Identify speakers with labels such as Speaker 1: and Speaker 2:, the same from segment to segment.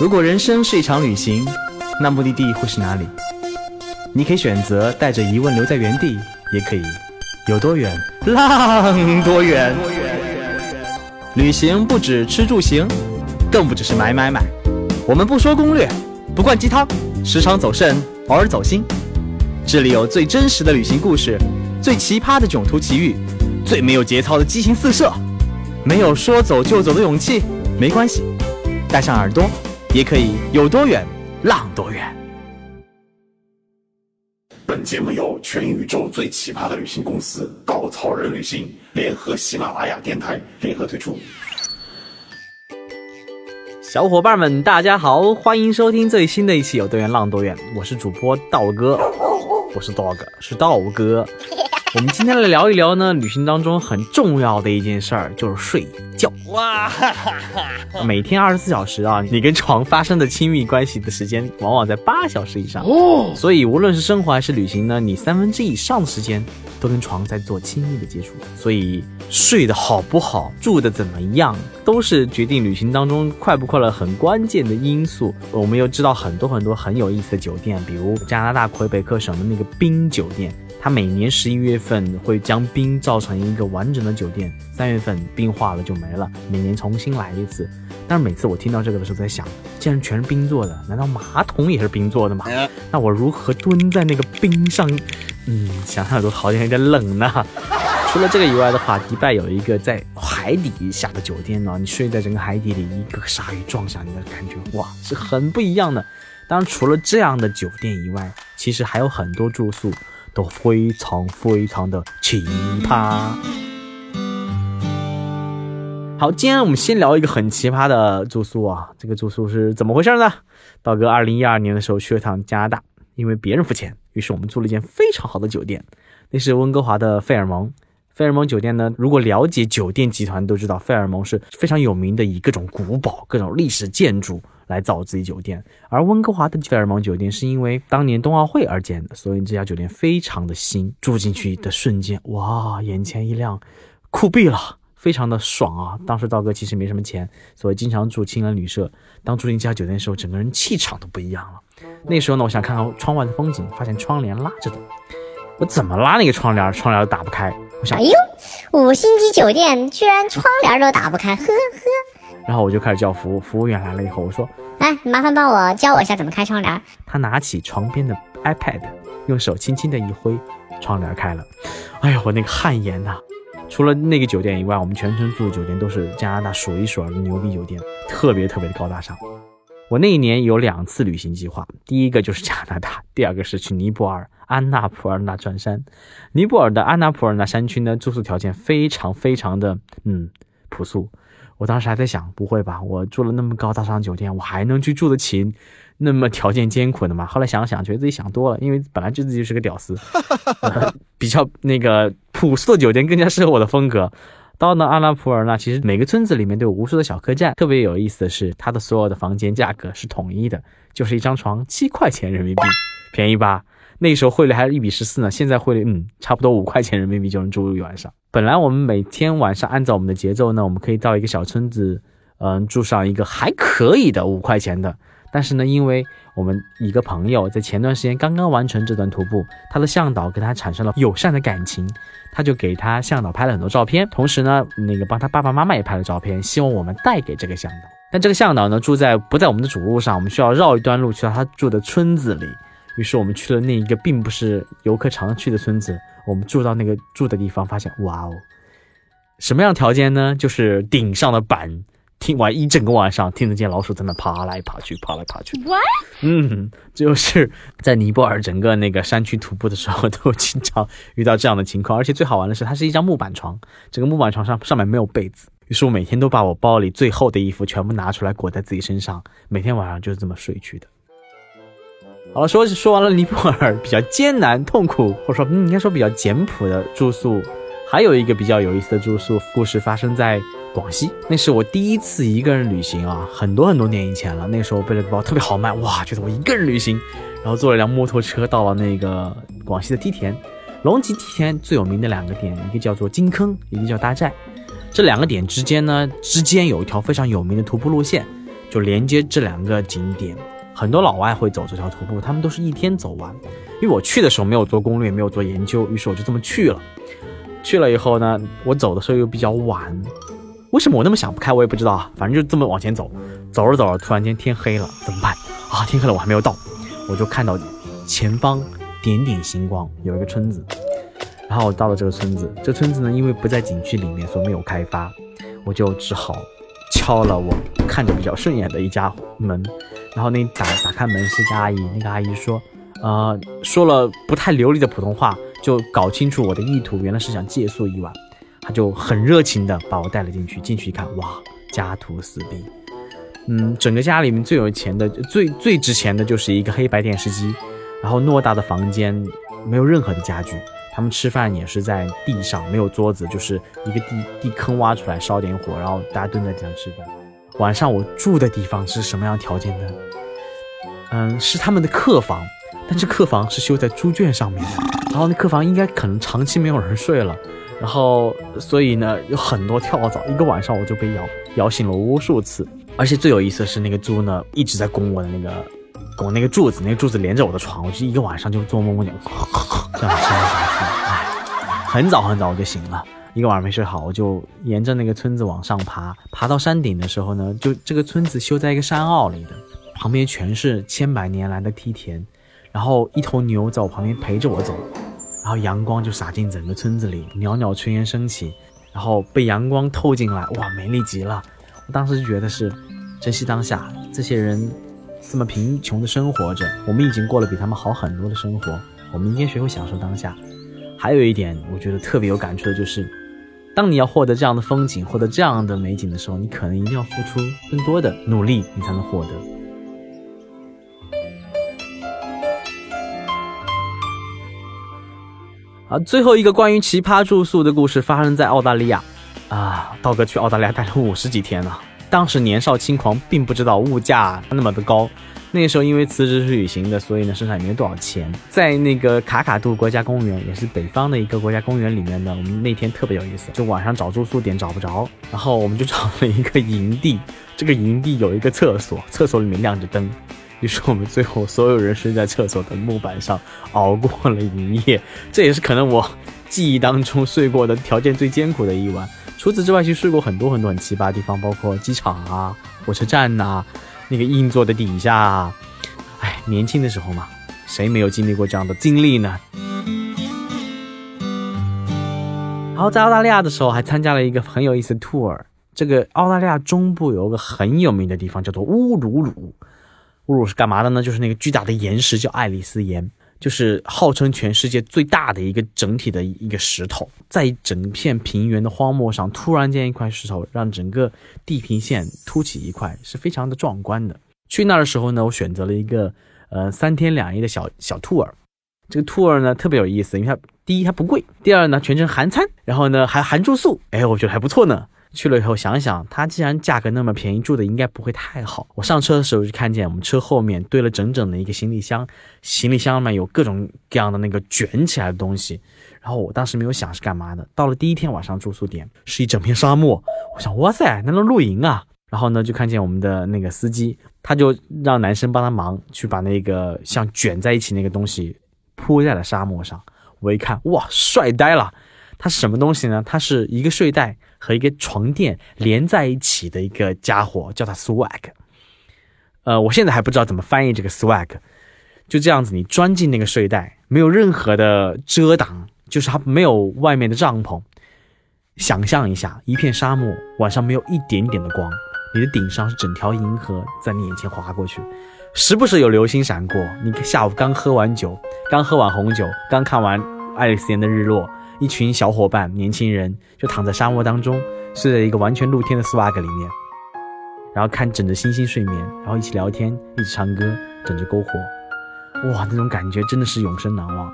Speaker 1: 如果人生是一场旅行，那目的地会是哪里？你可以选择带着疑问留在原地，也可以有多远浪多远。旅行不止吃住行，更不只是买买买。我们不说攻略，不灌鸡汤，时常走肾，偶尔走心。这里有最真实的旅行故事，最奇葩的囧途奇遇，最没有节操的激情四射。没有说走就走的勇气，没关系，带上耳朵。也可以有多远，浪多远。
Speaker 2: 本节目由全宇宙最奇葩的旅行公司稻草人旅行联合喜马拉雅电台联合推出。
Speaker 1: 小伙伴们，大家好，欢迎收听最新的一期《有多远浪多远》，我是主播道哥，不是 dog，是道哥。我们今天来聊一聊呢，旅行当中很重要的一件事儿就是睡觉。哇，每天二十四小时啊，你跟床发生的亲密关系的时间往往在八小时以上。哦，所以无论是生活还是旅行呢，你三分之以上的时间都跟床在做亲密的接触。所以睡得好不好，住得怎么样，都是决定旅行当中快不快乐很关键的因素。我们又知道很多很多很有意思的酒店，比如加拿大魁北克省的那个冰酒店。它每年十一月份会将冰造成一个完整的酒店，三月份冰化了就没了，每年重新来一次。但是每次我听到这个的时候，在想，既然全是冰做的，难道马桶也是冰做的吗？那我如何蹲在那个冰上？嗯，想想都好像有点冷呢。除了这个以外的话，迪拜有一个在海底下的酒店呢，你睡在整个海底里，一个鲨鱼撞向你的感觉，哇，是很不一样的。当然，除了这样的酒店以外，其实还有很多住宿。都非常非常的奇葩。好，今天我们先聊一个很奇葩的住宿啊，这个住宿是怎么回事呢？道哥二零一二年的时候去了趟加拿大，因为别人付钱，于是我们住了一间非常好的酒店，那是温哥华的费尔蒙。费尔蒙酒店呢，如果了解酒店集团都知道，费尔蒙是非常有名的，以各种古堡、各种历史建筑。来造自己酒店，而温哥华的费尔蒙酒店是因为当年冬奥会而建的，所以这家酒店非常的新。住进去的瞬间，哇，眼前一亮，酷毙了，非常的爽啊！当时道哥其实没什么钱，所以经常住青年旅社。当住进这家酒店的时候，整个人气场都不一样了。那时候呢，我想看看窗外的风景，发现窗帘拉着的，我怎么拉那个窗帘，窗帘都打不开。我想，
Speaker 3: 哎呦，五星级酒店居然窗帘都打不开，呵呵。
Speaker 1: 然后我就开始叫服务，服务员来了以后，我说：“
Speaker 3: 哎，麻烦帮我教我一下怎么开窗帘。”
Speaker 1: 他拿起床边的 iPad，用手轻轻的一挥，窗帘开了。哎呀，我那个汗颜呐！除了那个酒店以外，我们全程住的酒店都是加拿大数一数二的牛逼酒店，特别特别的高大上。我那一年有两次旅行计划，第一个就是加拿大，第二个是去尼泊尔安纳普尔纳转山。尼泊尔的安纳普尔纳山区呢，住宿条件非常非常的嗯朴素。我当时还在想，不会吧？我住了那么高大上酒店，我还能去住得起那么条件艰苦的吗？后来想想，觉得自己想多了，因为本来就自己就是个屌丝，比较那个朴素的酒店更加适合我的风格。到了阿拉普尔呢，其实每个村子里面都有无数的小客栈。特别有意思的是，它的所有的房间价格是统一的，就是一张床七块钱人民币，便宜吧？那时候汇率还是一比十四呢，现在汇率嗯，差不多五块钱人民币就能住一晚上。本来我们每天晚上按照我们的节奏呢，我们可以到一个小村子，嗯，住上一个还可以的五块钱的。但是呢，因为我们一个朋友在前段时间刚刚完成这段徒步，他的向导跟他产生了友善的感情，他就给他向导拍了很多照片，同时呢，那个帮他爸爸妈妈也拍了照片，希望我们带给这个向导。但这个向导呢，住在不在我们的主路上，我们需要绕一段路去到他住的村子里。于是我们去了那一个并不是游客常去的村子。我们住到那个住的地方，发现哇哦，什么样条件呢？就是顶上的板，听完一整个晚上，听得见老鼠在那爬来爬去，爬来爬去。
Speaker 3: What？
Speaker 1: 嗯，就是在尼泊尔整个那个山区徒步的时候，都经常遇到这样的情况。而且最好玩的是，它是一张木板床，整个木板床上上面没有被子。于是我每天都把我包里最厚的衣服全部拿出来裹在自己身上，每天晚上就是这么睡去的。好了，说说完了尼泊尔比较艰难、痛苦，或者说嗯应该说比较简朴的住宿，还有一个比较有意思的住宿故事发生在广西。那是我第一次一个人旅行啊，很多很多年以前了。那时候背了个包特别豪迈，哇，觉得我一个人旅行，然后坐了一辆摩托车到了那个广西的梯田。龙脊梯田最有名的两个点，一个叫做金坑，一个叫大寨。这两个点之间呢，之间有一条非常有名的徒步路线，就连接这两个景点。很多老外会走这条徒步，他们都是一天走完。因为我去的时候没有做攻略，没有做研究，于是我就这么去了。去了以后呢，我走的时候又比较晚，为什么我那么想不开，我也不知道啊。反正就这么往前走，走着走着，突然间天黑了，怎么办啊？天黑了，我还没有到，我就看到前方点点星光，有一个村子。然后我到了这个村子，这村子呢，因为不在景区里面，所以没有开发，我就只好敲了我看着比较顺眼的一家门。然后那打打开门是家阿姨，那个阿姨说，呃，说了不太流利的普通话，就搞清楚我的意图，原来是想借宿一晚。就很热情的把我带了进去，进去一看，哇，家徒四壁。嗯，整个家里面最有钱的、最最值钱的就是一个黑白电视机，然后偌大的房间没有任何的家具。他们吃饭也是在地上，没有桌子，就是一个地地坑挖出来烧点火，然后大家蹲在地上吃饭。晚上我住的地方是什么样条件呢？嗯，是他们的客房，但是客房是修在猪圈上面的，然后那客房应该可能长期没有人睡了，然后所以呢有很多跳蚤，一个晚上我就被咬咬醒了无数次。而且最有意思的是那个猪呢一直在拱我的那个拱那个柱子，那个柱子连着我的床，我就一个晚上就做梦梦见这样声音。很早很早我就醒了，一个晚上没睡好，我就沿着那个村子往上爬。爬到山顶的时候呢，就这个村子修在一个山坳里的，旁边全是千百年来的梯田，然后一头牛在我旁边陪着我走，然后阳光就洒进整个村子里，袅袅炊烟升起，然后被阳光透进来，哇，美丽极了！我当时就觉得是珍惜当下，这些人这么贫穷的生活着，我们已经过了比他们好很多的生活，我们应该学会享受当下。还有一点，我觉得特别有感触的就是，当你要获得这样的风景，获得这样的美景的时候，你可能一定要付出更多的努力，你才能获得。啊，最后一个关于奇葩住宿的故事发生在澳大利亚。啊，道哥去澳大利亚待了五十几天了，当时年少轻狂，并不知道物价那么的高。那时候因为辞职去旅行的，所以呢身上也没多少钱。在那个卡卡杜国家公园，也是北方的一个国家公园里面呢，我们那天特别有意思，就晚上找住宿点找不着，然后我们就找了一个营地。这个营地有一个厕所，厕所里面亮着灯，于是我们最后所有人睡在厕所的木板上，熬过了一夜。这也是可能我记忆当中睡过的条件最艰苦的一晚。除此之外，其实睡过很多很多很奇葩的地方，包括机场啊、火车站呐。那个硬座的底下，啊哎，年轻的时候嘛，谁没有经历过这样的经历呢？然后在澳大利亚的时候，还参加了一个很有意思的 tour。这个澳大利亚中部有个很有名的地方，叫做乌鲁鲁。乌鲁是干嘛的呢？就是那个巨大的岩石叫爱丽丝岩。就是号称全世界最大的一个整体的一个石头，在整片平原的荒漠上，突然间一块石头让整个地平线凸起一块，是非常的壮观的。去那儿的时候呢，我选择了一个呃三天两夜的小小 tour，这个 tour 呢特别有意思，因为它第一它不贵，第二呢全程含餐，然后呢还含住宿，哎，我觉得还不错呢。去了以后想想，它既然价格那么便宜，住的应该不会太好。我上车的时候就看见我们车后面堆了整整的一个行李箱，行李箱里面有各种各样的那个卷起来的东西。然后我当时没有想是干嘛的。到了第一天晚上住宿点是一整片沙漠，我想哇塞，那能露营啊？然后呢就看见我们的那个司机，他就让男生帮他忙去把那个像卷在一起那个东西铺在了沙漠上。我一看哇，帅呆了！它是什么东西呢？它是一个睡袋。和一个床垫连在一起的一个家伙，叫它 swag。呃，我现在还不知道怎么翻译这个 swag。就这样子，你钻进那个睡袋，没有任何的遮挡，就是它没有外面的帐篷。想象一下，一片沙漠，晚上没有一点点的光，你的顶上是整条银河在你眼前划过去，时不时有流星闪过。你下午刚喝完酒，刚喝完红酒，刚看完爱丽丝岩的日落。一群小伙伴，年轻人就躺在沙漠当中，睡在一个完全露天的 swag 里面，然后看枕着星星睡眠，然后一起聊天，一起唱歌，枕着篝火，哇，那种感觉真的是永生难忘。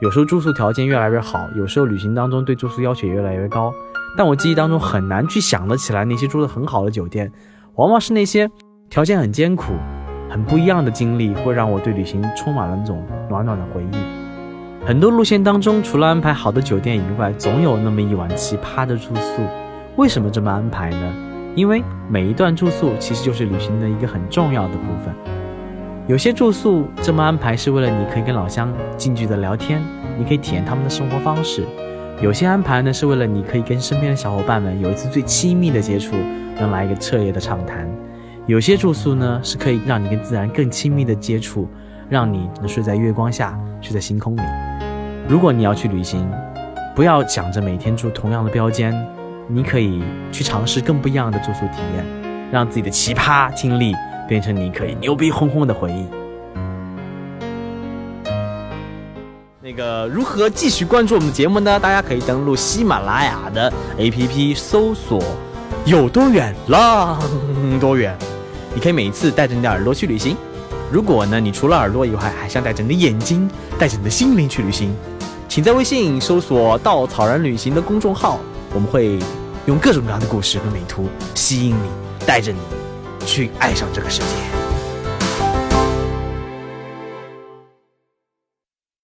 Speaker 1: 有时候住宿条件越来越好，有时候旅行当中对住宿要求越来越高，但我记忆当中很难去想得起来那些住的很好的酒店，往往是那些条件很艰苦、很不一样的经历，会让我对旅行充满了那种暖暖的回忆。很多路线当中，除了安排好的酒店以外，总有那么一晚奇葩的住宿。为什么这么安排呢？因为每一段住宿其实就是旅行的一个很重要的部分。有些住宿这么安排是为了你可以跟老乡近距离的聊天，你可以体验他们的生活方式；有些安排呢是为了你可以跟身边的小伙伴们有一次最亲密的接触，能来一个彻夜的畅谈；有些住宿呢是可以让你跟自然更亲密的接触，让你能睡在月光下，睡在星空里。如果你要去旅行，不要想着每天住同样的标间。你可以去尝试更不一样的住宿体验，让自己的奇葩经历变成你可以牛逼哄哄的回忆。那个如何继续关注我们的节目呢？大家可以登录喜马拉雅的 APP 搜索“有多远浪多远”，你可以每一次带着你的耳朵去旅行。如果呢，你除了耳朵以外，还想带着你的眼睛、带着你的心灵去旅行，请在微信搜索“稻草人旅行”的公众号。我们会用各种各样的故事和美图吸引你，带着你去爱上这个世界。